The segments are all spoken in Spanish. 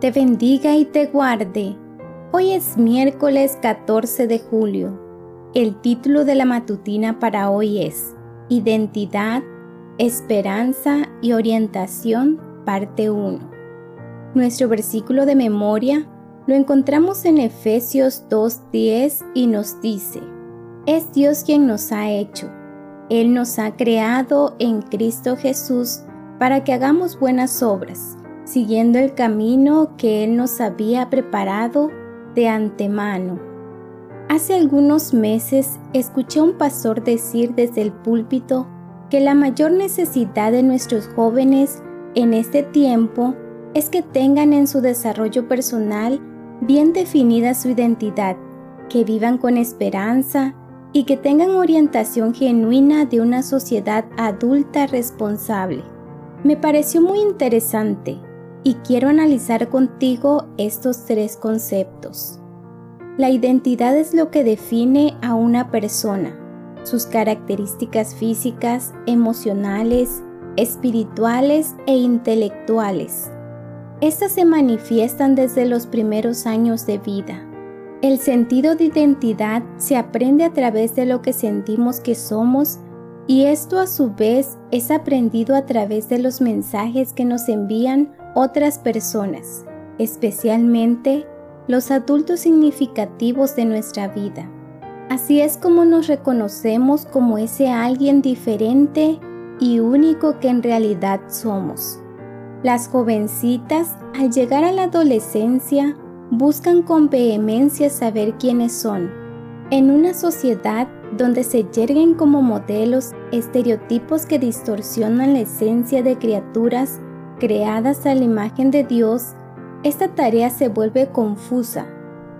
te bendiga y te guarde. Hoy es miércoles 14 de julio. El título de la matutina para hoy es Identidad, Esperanza y Orientación, parte 1. Nuestro versículo de memoria lo encontramos en Efesios 2.10 y nos dice, es Dios quien nos ha hecho. Él nos ha creado en Cristo Jesús para que hagamos buenas obras siguiendo el camino que Él nos había preparado de antemano. Hace algunos meses escuché a un pastor decir desde el púlpito que la mayor necesidad de nuestros jóvenes en este tiempo es que tengan en su desarrollo personal bien definida su identidad, que vivan con esperanza y que tengan orientación genuina de una sociedad adulta responsable. Me pareció muy interesante y quiero analizar contigo estos tres conceptos. La identidad es lo que define a una persona, sus características físicas, emocionales, espirituales e intelectuales. Estas se manifiestan desde los primeros años de vida. El sentido de identidad se aprende a través de lo que sentimos que somos y esto a su vez es aprendido a través de los mensajes que nos envían otras personas, especialmente los adultos significativos de nuestra vida. Así es como nos reconocemos como ese alguien diferente y único que en realidad somos. Las jovencitas, al llegar a la adolescencia, buscan con vehemencia saber quiénes son. En una sociedad donde se yerguen como modelos estereotipos que distorsionan la esencia de criaturas creadas a la imagen de Dios, esta tarea se vuelve confusa,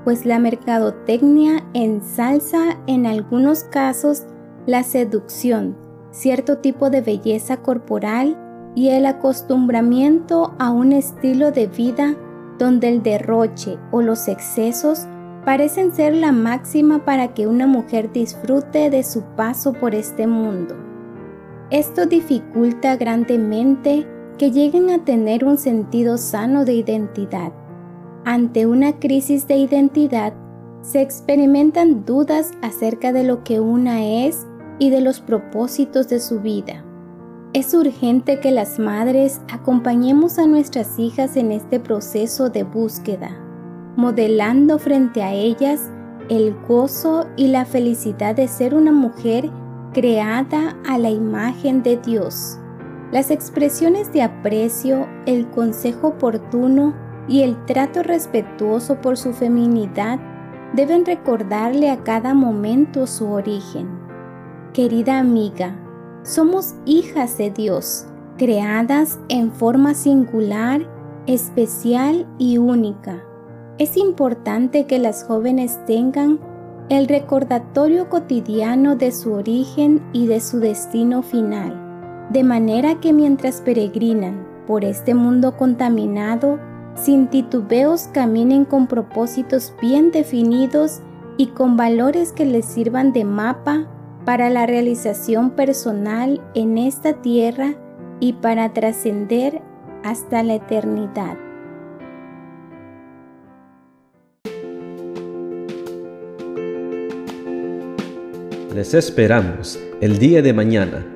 pues la mercadotecnia ensalza en algunos casos la seducción, cierto tipo de belleza corporal y el acostumbramiento a un estilo de vida donde el derroche o los excesos parecen ser la máxima para que una mujer disfrute de su paso por este mundo. Esto dificulta grandemente que lleguen a tener un sentido sano de identidad. Ante una crisis de identidad, se experimentan dudas acerca de lo que una es y de los propósitos de su vida. Es urgente que las madres acompañemos a nuestras hijas en este proceso de búsqueda, modelando frente a ellas el gozo y la felicidad de ser una mujer creada a la imagen de Dios. Las expresiones de aprecio, el consejo oportuno y el trato respetuoso por su feminidad deben recordarle a cada momento su origen. Querida amiga, somos hijas de Dios, creadas en forma singular, especial y única. Es importante que las jóvenes tengan el recordatorio cotidiano de su origen y de su destino final de manera que mientras peregrinan por este mundo contaminado, sin titubeos caminen con propósitos bien definidos y con valores que les sirvan de mapa para la realización personal en esta tierra y para trascender hasta la eternidad. Les esperamos el día de mañana